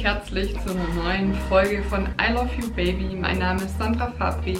dich herzlich zu einer neuen Folge von I Love You Baby. Mein Name ist Sandra Fabri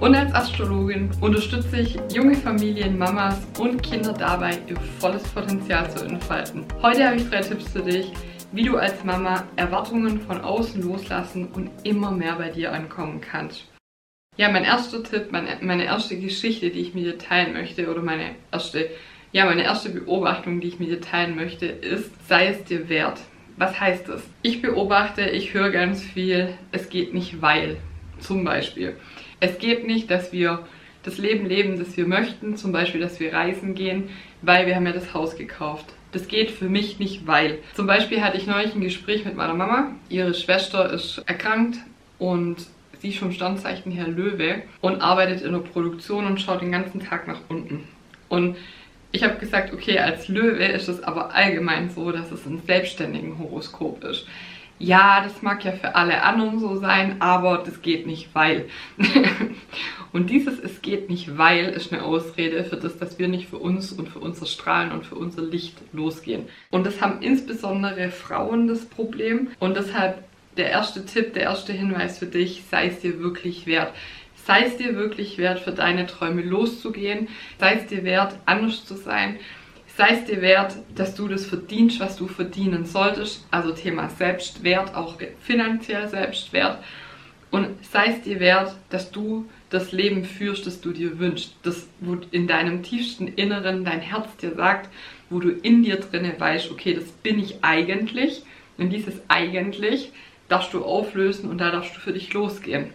und als Astrologin unterstütze ich junge Familien, Mamas und Kinder dabei, ihr volles Potenzial zu entfalten. Heute habe ich drei Tipps für dich, wie du als Mama Erwartungen von außen loslassen und immer mehr bei dir ankommen kannst. Ja, mein erster Tipp, meine, meine erste Geschichte, die ich mit dir teilen möchte, oder meine erste, ja, meine erste Beobachtung, die ich mit dir teilen möchte, ist, sei es dir wert. Was heißt das? Ich beobachte, ich höre ganz viel, es geht nicht weil. Zum Beispiel. Es geht nicht, dass wir das Leben leben, das wir möchten, zum Beispiel, dass wir reisen gehen, weil wir haben ja das Haus gekauft. Das geht für mich nicht, weil. Zum Beispiel hatte ich neulich ein Gespräch mit meiner Mama. Ihre Schwester ist erkrankt und sie ist vom Standzeichen her Löwe und arbeitet in der Produktion und schaut den ganzen Tag nach unten. Und ich habe gesagt, okay, als Löwe ist es aber allgemein so, dass es ein selbstständigen Horoskop ist. Ja, das mag ja für alle anderen so sein, aber das geht nicht, weil. und dieses Es geht nicht, weil ist eine Ausrede für das, dass wir nicht für uns und für unser Strahlen und für unser Licht losgehen. Und das haben insbesondere Frauen das Problem. Und deshalb der erste Tipp, der erste Hinweis für dich, sei es dir wirklich wert. Sei es dir wirklich wert, für deine Träume loszugehen. Sei es dir wert, anders zu sein. Sei es dir wert, dass du das verdienst, was du verdienen solltest. Also Thema Selbstwert, auch finanziell Selbstwert. Und sei es dir wert, dass du das Leben führst, das du dir wünschst. Das, wo in deinem tiefsten Inneren dein Herz dir sagt, wo du in dir drinne weißt, okay, das bin ich eigentlich. Und dieses eigentlich darfst du auflösen und da darfst du für dich losgehen.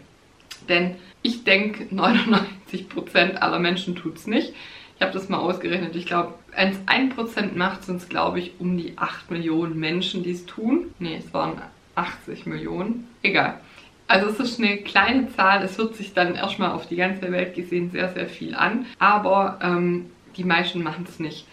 Denn ich denke, 99% aller Menschen tut es nicht. Ich habe das mal ausgerechnet. Ich glaube, wenn es 1% macht, sind es, glaube ich, um die 8 Millionen Menschen, die es tun. Ne, es waren 80 Millionen. Egal. Also es ist eine kleine Zahl. Es hört sich dann erstmal auf die ganze Welt gesehen sehr, sehr viel an. Aber ähm, die meisten machen es nicht.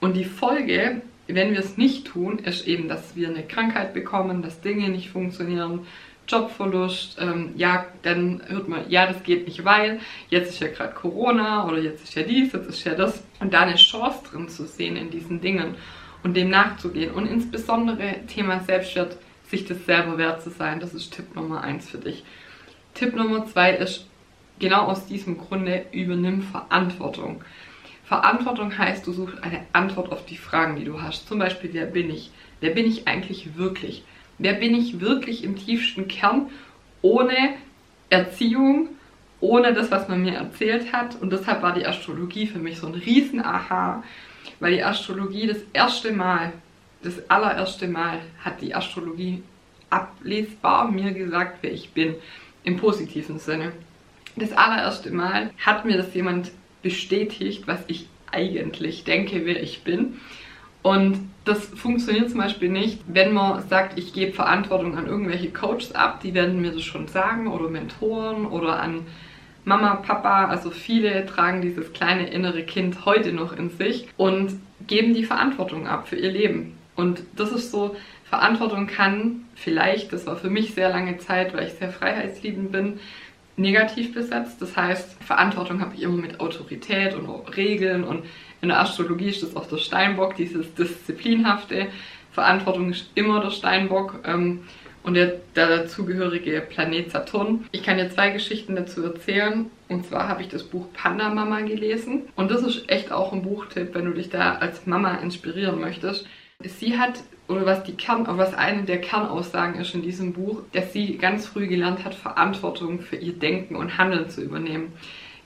Und die Folge, wenn wir es nicht tun, ist eben, dass wir eine Krankheit bekommen, dass Dinge nicht funktionieren, Jobverlust, ähm, ja, dann hört man, ja, das geht nicht, weil jetzt ist ja gerade Corona oder jetzt ist ja dies, jetzt ist ja das. Und da eine Chance drin zu sehen in diesen Dingen und dem nachzugehen. Und insbesondere Thema Selbstwert, sich das selber wert zu sein, das ist Tipp Nummer eins für dich. Tipp Nummer zwei ist, genau aus diesem Grunde, übernimm Verantwortung. Verantwortung heißt, du suchst eine Antwort auf die Fragen, die du hast. Zum Beispiel, wer bin ich? Wer bin ich eigentlich wirklich? Wer bin ich wirklich im tiefsten Kern ohne Erziehung, ohne das, was man mir erzählt hat? Und deshalb war die Astrologie für mich so ein riesen Aha, weil die Astrologie das erste Mal, das allererste Mal hat die Astrologie ablesbar mir gesagt, wer ich bin, im positiven Sinne. Das allererste Mal hat mir das jemand bestätigt, was ich eigentlich denke, wer ich bin. Und das funktioniert zum Beispiel nicht, wenn man sagt, ich gebe Verantwortung an irgendwelche Coaches ab, die werden mir das schon sagen, oder Mentoren oder an Mama, Papa, also viele tragen dieses kleine innere Kind heute noch in sich und geben die Verantwortung ab für ihr Leben. Und das ist so, Verantwortung kann vielleicht, das war für mich sehr lange Zeit, weil ich sehr freiheitsliebend bin, negativ besetzt. Das heißt, Verantwortung habe ich immer mit Autorität und Regeln und in der Astrologie ist das auch der Steinbock, dieses Disziplinhafte. Verantwortung ist immer der Steinbock ähm, und der, der dazugehörige Planet Saturn. Ich kann dir zwei Geschichten dazu erzählen. Und zwar habe ich das Buch Panda Mama gelesen. Und das ist echt auch ein Buchtipp, wenn du dich da als Mama inspirieren möchtest. Sie hat, oder was die Kern, was eine der Kernaussagen ist in diesem Buch, dass sie ganz früh gelernt hat, Verantwortung für ihr Denken und Handeln zu übernehmen.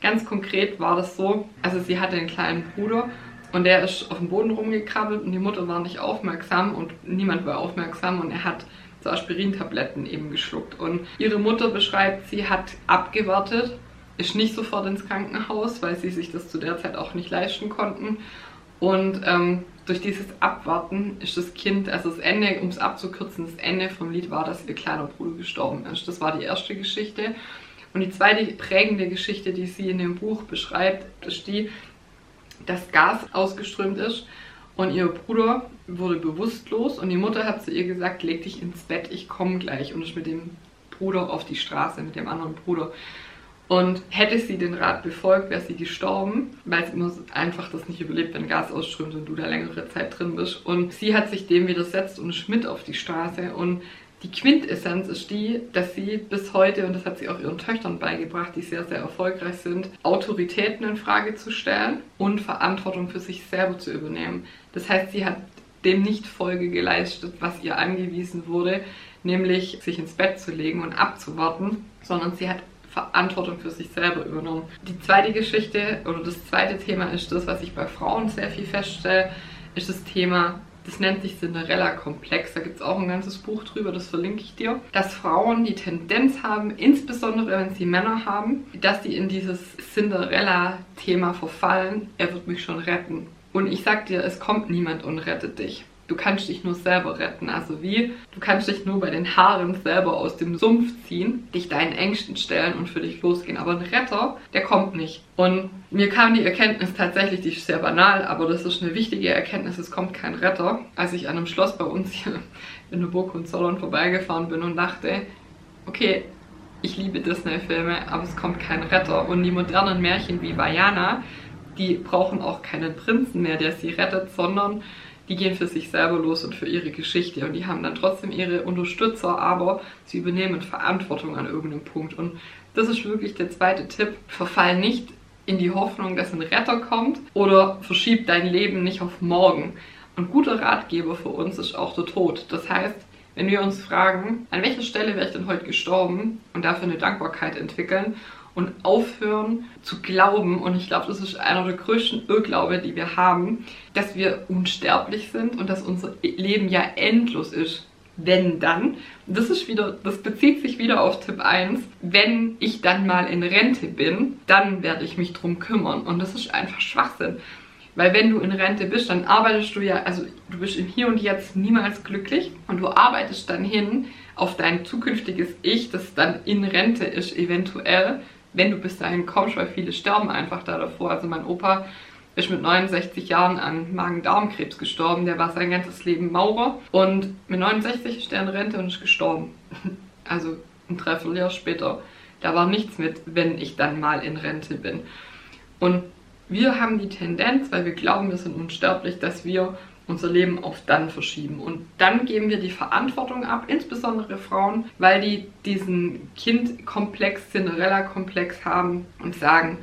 Ganz konkret war das so, also sie hatte einen kleinen Bruder und der ist auf dem Boden rumgekrabbelt und die Mutter war nicht aufmerksam und niemand war aufmerksam und er hat so Aspirintabletten eben geschluckt. Und ihre Mutter beschreibt, sie hat abgewartet, ist nicht sofort ins Krankenhaus, weil sie sich das zu der Zeit auch nicht leisten konnten. Und ähm, durch dieses Abwarten ist das Kind, also das Ende, um es abzukürzen, das Ende vom Lied war, dass ihr kleiner Bruder gestorben ist. Das war die erste Geschichte. Und die zweite prägende Geschichte, die sie in dem Buch beschreibt, ist die, dass Gas ausgeströmt ist und ihr Bruder wurde bewusstlos und die Mutter hat zu ihr gesagt, leg dich ins Bett, ich komme gleich und ist mit dem Bruder auf die Straße, mit dem anderen Bruder. Und hätte sie den Rat befolgt, wäre sie gestorben, weil sie einfach das nicht überlebt, wenn Gas ausströmt und du da längere Zeit drin bist. Und sie hat sich dem widersetzt und ist mit auf die Straße und Die Quintessenz ist die, dass sie bis heute, und das hat sie auch ihren Töchtern beigebracht, die sehr, sehr erfolgreich sind, Autoritäten in Frage zu stellen und Verantwortung für sich selber zu übernehmen. Das heißt, sie hat dem nicht Folge geleistet, was ihr angewiesen wurde, nämlich sich ins Bett zu legen und abzuwarten, sondern sie hat Verantwortung für sich selber übernommen. Die zweite Geschichte oder das zweite Thema ist das, was ich bei Frauen sehr viel feststelle, ist das Thema, das nennt sich Cinderella-Komplex. Da gibt es auch ein ganzes Buch drüber, das verlinke ich dir. Dass Frauen die Tendenz haben, insbesondere wenn sie Männer haben, dass sie in dieses Cinderella-Thema verfallen, er wird mich schon retten. Und ich sag dir, es kommt niemand und rettet dich. Du kannst dich nur selber retten. Also wie? Du kannst dich nur bei den Haaren selber aus dem Sumpf ziehen, dich deinen Ängsten stellen und für dich losgehen. Aber ein Retter, der kommt nicht. Und mir kam die Erkenntnis tatsächlich, die ist sehr banal, aber das ist eine wichtige Erkenntnis, es kommt kein Retter. Als ich an einem Schloss bei uns hier in der Burg und Zollern vorbeigefahren bin und dachte, okay, ich liebe Disney-Filme, aber es kommt kein Retter. Und die modernen Märchen wie Vajana, die brauchen auch keinen Prinzen mehr, der sie rettet, sondern die gehen für sich selber los und für ihre Geschichte und die haben dann trotzdem ihre Unterstützer, aber sie übernehmen Verantwortung an irgendeinem Punkt. Und das ist wirklich der zweite Tipp. Verfall nicht in die Hoffnung, dass ein Retter kommt oder verschieb dein Leben nicht auf morgen. Und guter Ratgeber für uns ist auch der Tod. Das heißt, wenn wir uns fragen, an welcher Stelle wäre ich denn heute gestorben und dafür eine Dankbarkeit entwickeln und aufhören zu glauben, und ich glaube, das ist einer der größten Irrglaube, die wir haben, dass wir unsterblich sind und dass unser Leben ja endlos ist. Wenn dann, das ist wieder, das bezieht sich wieder auf Tipp 1, wenn ich dann mal in Rente bin, dann werde ich mich drum kümmern. Und das ist einfach Schwachsinn. Weil wenn du in Rente bist, dann arbeitest du ja, also du bist im Hier und Jetzt niemals glücklich und du arbeitest dann hin auf dein zukünftiges Ich, das dann in Rente ist, eventuell, wenn du bis dahin kommst, weil viele sterben einfach da davor. Also mein Opa ist mit 69 Jahren an Magen-Darm-Krebs gestorben. Der war sein ganzes Leben Maurer und mit 69 ist er in Rente und ist gestorben. Also ein Dreivierteljahr später. Da war nichts mit, wenn ich dann mal in Rente bin. Und wir haben die Tendenz, weil wir glauben, wir sind unsterblich, dass wir unser Leben auf dann verschieben. Und dann geben wir die Verantwortung ab, insbesondere Frauen, weil die diesen Kindkomplex, Cinderella-Komplex haben und sagen,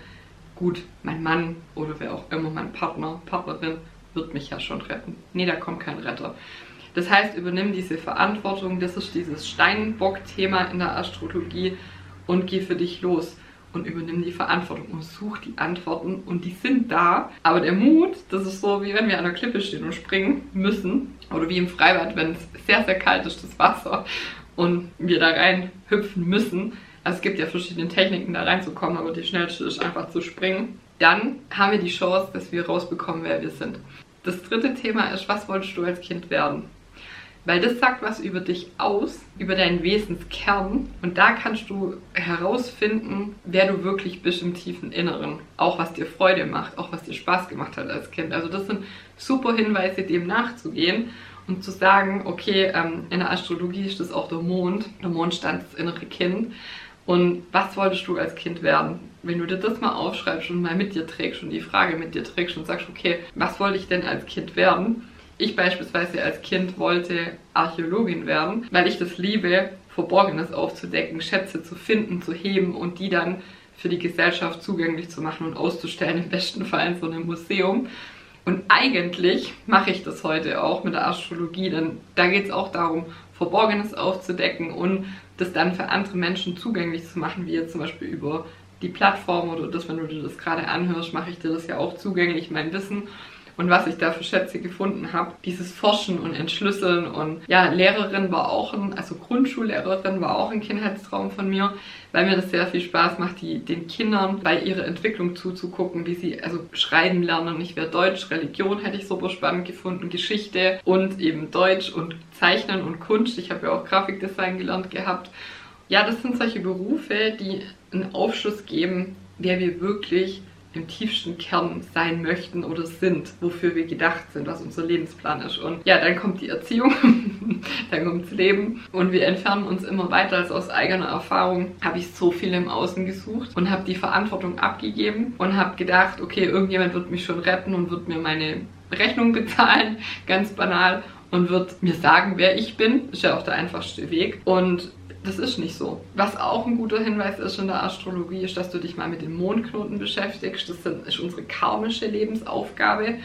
gut, mein Mann oder wer auch immer, mein Partner, Partnerin wird mich ja schon retten. Nee, da kommt kein Retter. Das heißt, übernimm diese Verantwortung, das ist dieses Steinbock-Thema in der Astrologie und geh für dich los und übernimm die Verantwortung und such die Antworten und die sind da. Aber der Mut, das ist so, wie wenn wir an der Klippe stehen und springen müssen oder wie im Freibad, wenn es sehr, sehr kalt ist, das Wasser und wir da rein hüpfen müssen. Also es gibt ja verschiedene Techniken, da reinzukommen, aber die schnellste ist einfach zu springen. Dann haben wir die Chance, dass wir rausbekommen, wer wir sind. Das dritte Thema ist, was wolltest du als Kind werden? Weil das sagt was über dich aus, über deinen Wesenskern. Und da kannst du herausfinden, wer du wirklich bist im tiefen Inneren. Auch was dir Freude macht, auch was dir Spaß gemacht hat als Kind. Also das sind super Hinweise, dem nachzugehen und zu sagen, okay, ähm, in der Astrologie ist das auch der Mond. Der Mond stand das innere Kind. Und was wolltest du als Kind werden? Wenn du dir das mal aufschreibst und mal mit dir trägst und die Frage mit dir trägst und sagst, okay, was wollte ich denn als Kind werden? Ich beispielsweise als Kind wollte Archäologin werden, weil ich das liebe, Verborgenes aufzudecken, Schätze zu finden, zu heben und die dann für die Gesellschaft zugänglich zu machen und auszustellen, im besten Fall in so einem Museum. Und eigentlich mache ich das heute auch mit der Astrologie, denn da geht es auch darum, Verborgenes aufzudecken und das dann für andere Menschen zugänglich zu machen, wie jetzt zum Beispiel über die Plattform oder das, wenn du dir das gerade anhörst, mache ich dir das ja auch zugänglich, mein Wissen und was ich da für Schätze gefunden habe. Dieses Forschen und Entschlüsseln und ja, Lehrerin war auch ein, also Grundschullehrerin war auch ein Kindheitstraum von mir, weil mir das sehr viel Spaß macht, die, den Kindern bei ihrer Entwicklung zuzugucken, wie sie also schreiben lernen. Ich wäre Deutsch, Religion hätte ich super spannend gefunden, Geschichte und eben Deutsch und Zeichnen und Kunst. Ich habe ja auch Grafikdesign gelernt gehabt. Ja, das sind solche Berufe, die einen Aufschluss geben, wer wir wirklich im tiefsten Kern sein möchten oder sind, wofür wir gedacht sind, was unser Lebensplan ist. Und ja, dann kommt die Erziehung, dann kommt das Leben und wir entfernen uns immer weiter. Also aus eigener Erfahrung habe ich so viel im Außen gesucht und habe die Verantwortung abgegeben und habe gedacht, okay, irgendjemand wird mich schon retten und wird mir meine Rechnung bezahlen, ganz banal. Und wird mir sagen, wer ich bin. Ist ja auch der einfachste Weg. Und das ist nicht so. Was auch ein guter Hinweis ist in der Astrologie, ist, dass du dich mal mit den Mondknoten beschäftigst. Das ist unsere karmische Lebensaufgabe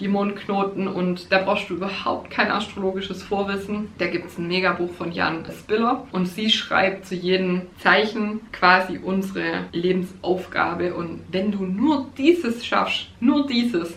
die Mondknoten und da brauchst du überhaupt kein astrologisches Vorwissen. Da gibt es ein Megabuch von Jan Spiller und sie schreibt zu jedem Zeichen quasi unsere Lebensaufgabe und wenn du nur dieses schaffst, nur dieses,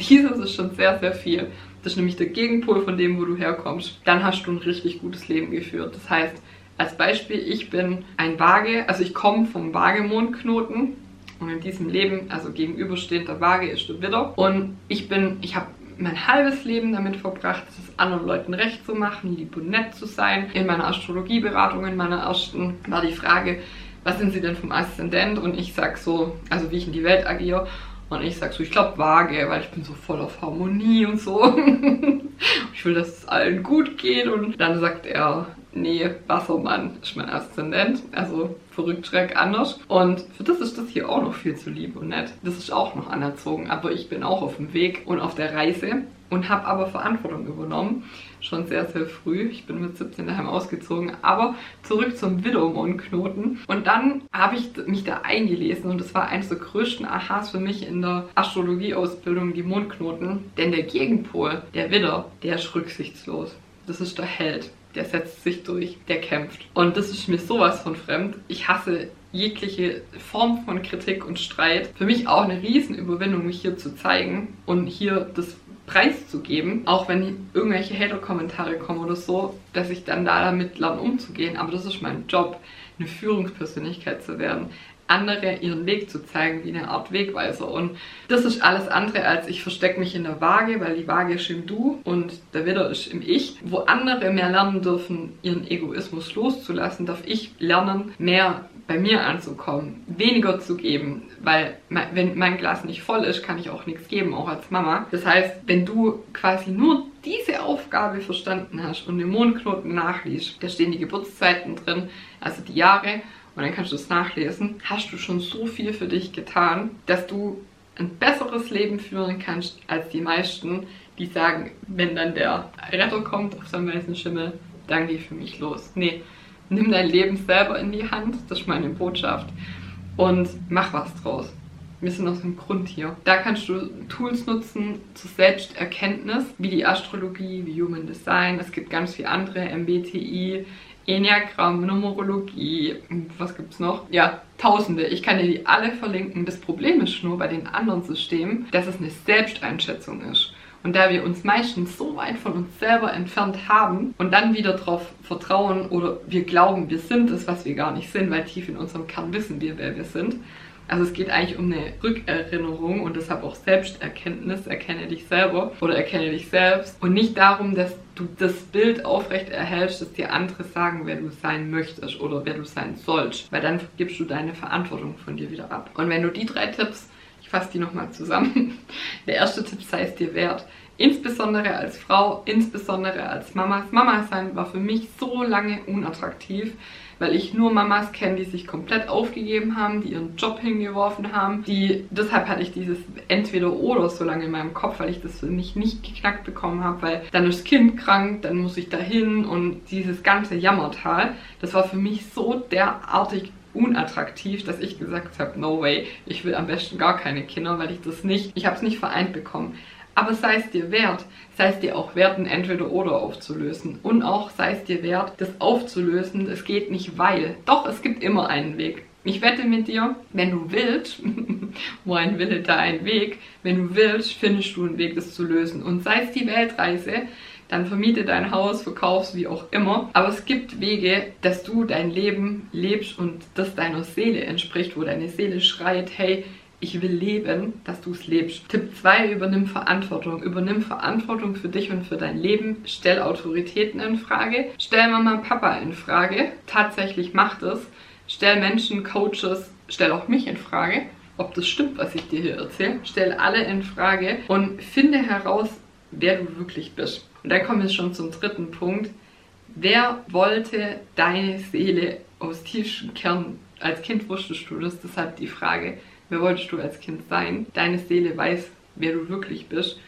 dieses ist schon sehr, sehr viel, das ist nämlich der Gegenpol von dem, wo du herkommst, dann hast du ein richtig gutes Leben geführt. Das heißt, als Beispiel, ich bin ein Waage, also ich komme vom Waage-Mondknoten und in diesem Leben, also gegenüberstehend der Waage, ist der Widder. Und ich bin, ich habe mein halbes Leben damit verbracht, es anderen Leuten recht zu machen, lieb und nett zu sein. In meiner Astrologieberatung, in meiner ersten, war die Frage, was sind Sie denn vom Aszendent? Und ich sag so, also wie ich in die Welt agiere. Und ich sag so, ich glaube Waage, weil ich bin so voll auf Harmonie und so. ich will, dass es allen gut geht. Und dann sagt er, nee, Wassermann ist mein Aszendent. Also verrückt schreck anders. Und für das ist das hier auch noch viel zu lieb und nett. Das ist auch noch anerzogen. Aber ich bin auch auf dem Weg und auf der Reise und habe aber Verantwortung übernommen. Schon sehr, sehr früh. Ich bin mit 17 daheim ausgezogen. Aber zurück zum Widowmond-Knoten. Und dann habe ich mich da eingelesen und das war eines der größten Aha's für mich in der Astrologie-Ausbildung, die Mondknoten. Denn der Gegenpol, der Widder, der ist rücksichtslos. Das ist der Held der setzt sich durch, der kämpft. Und das ist mir sowas von fremd. Ich hasse jegliche Form von Kritik und Streit. Für mich auch eine Riesenüberwindung, mich hier zu zeigen und hier das preiszugeben, auch wenn irgendwelche Hater-Kommentare kommen oder so, dass ich dann da damit lerne umzugehen. Aber das ist mein Job, eine Führungspersönlichkeit zu werden andere ihren Weg zu zeigen, wie eine Art Wegweiser. Und das ist alles andere als ich verstecke mich in der Waage, weil die Waage ist im Du und der Widder ist im Ich. Wo andere mehr lernen dürfen, ihren Egoismus loszulassen, darf ich lernen, mehr bei mir anzukommen, weniger zu geben, weil wenn mein Glas nicht voll ist, kann ich auch nichts geben, auch als Mama. Das heißt, wenn du quasi nur diese Aufgabe verstanden hast und den Mondknoten nachliest, da stehen die Geburtszeiten drin, also die Jahre und dann kannst du es nachlesen, hast du schon so viel für dich getan, dass du ein besseres Leben führen kannst als die meisten, die sagen, wenn dann der Retter kommt auf seinem weißen Schimmel, dann geh für mich los. Nee, nimm dein Leben selber in die Hand, das ist meine Botschaft, und mach was draus. Wir sind aus dem Grund hier. Da kannst du Tools nutzen zur Selbsterkenntnis, wie die Astrologie, wie Human Design. Es gibt ganz viele andere, MBTI, Enneagramm, Numerologie, was gibt's noch? Ja, tausende. Ich kann dir die alle verlinken. Das Problem ist nur bei den anderen Systemen, dass es eine Selbsteinschätzung ist. Und da wir uns meistens so weit von uns selber entfernt haben und dann wieder darauf vertrauen oder wir glauben, wir sind es, was wir gar nicht sind, weil tief in unserem Kern wissen wir, wer wir sind, also es geht eigentlich um eine Rückerinnerung und deshalb auch Selbsterkenntnis, erkenne dich selber oder erkenne dich selbst. Und nicht darum, dass du das Bild aufrecht erhältst, dass dir andere sagen, wer du sein möchtest oder wer du sein sollst, weil dann gibst du deine Verantwortung von dir wieder ab. Und wenn du die drei Tipps, fasse die nochmal zusammen, der erste Tipp sei es dir wert, insbesondere als Frau, insbesondere als Mama. Mama sein war für mich so lange unattraktiv, weil ich nur Mamas kenne, die sich komplett aufgegeben haben, die ihren Job hingeworfen haben, die deshalb hatte ich dieses entweder oder so lange in meinem Kopf, weil ich das für mich nicht geknackt bekommen habe, weil dann ist das Kind krank, dann muss ich dahin und dieses ganze Jammertal, das war für mich so derartig unattraktiv, dass ich gesagt habe, no way, ich will am besten gar keine Kinder, weil ich das nicht, ich habe es nicht vereint bekommen. Aber sei es dir wert, sei es dir auch wert, ein Entweder-Oder aufzulösen. Und auch sei es dir wert, das aufzulösen, es geht nicht weil. Doch, es gibt immer einen Weg. Ich wette mit dir, wenn du willst, wo ein Wille, da ein Weg, wenn du willst, findest du einen Weg, das zu lösen. Und sei es die Weltreise, dann vermiete dein Haus, verkaufst, wie auch immer. Aber es gibt Wege, dass du dein Leben lebst und das deiner Seele entspricht, wo deine Seele schreit, hey, ich will leben, dass du es lebst. Tipp 2, übernimm Verantwortung. Übernimm Verantwortung für dich und für dein Leben. Stell Autoritäten in Frage. Stell Mama und Papa in Frage. Tatsächlich mach das. Stell Menschen, Coaches, stell auch mich in Frage, ob das stimmt, was ich dir hier erzähle. Stell alle in Frage und finde heraus, wer du wirklich bist. Und dann kommen wir schon zum dritten Punkt. Wer wollte deine Seele aus tiefstem Kern? Als Kind wusstest du das, deshalb die Frage, wer wolltest du als Kind sein? Deine Seele weiß, wer du wirklich bist.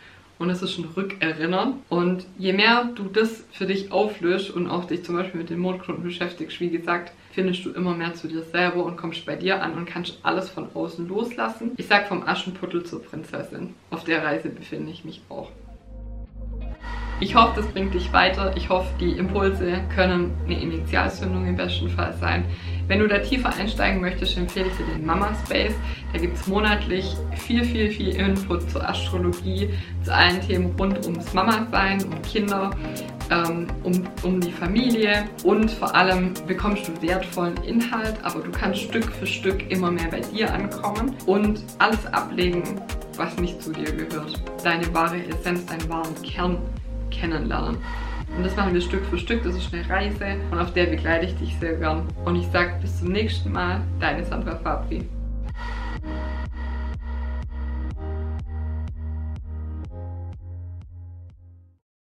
und es ist ein Rückerinnern. Und je mehr du das für dich auflöst und auch dich zum Beispiel mit den Mondkunden beschäftigst, wie gesagt, findest du immer mehr zu dir selber und kommst bei dir an und kannst alles von außen loslassen. Ich sag vom Aschenputtel zur Prinzessin. Auf der Reise befinde ich mich auch. Ich hoffe, das bringt dich weiter. Ich hoffe, die Impulse können eine Initialzündung im besten Fall sein. Wenn du da tiefer einsteigen möchtest, empfehle ich dir den Mama Space. Da gibt es monatlich viel, viel, viel Input zur Astrologie, zu allen Themen rund ums Mama-Sein, um Kinder, ähm, um, um die Familie und vor allem bekommst du wertvollen Inhalt, aber du kannst Stück für Stück immer mehr bei dir ankommen und alles ablegen, was nicht zu dir gehört. Deine wahre Essenz, deinen wahren Kern kennenlernen. Und das machen wir Stück für Stück, das ist eine Reise und auf der begleite ich dich sehr gern. Und ich sage bis zum nächsten Mal, deine Sandra Fabri.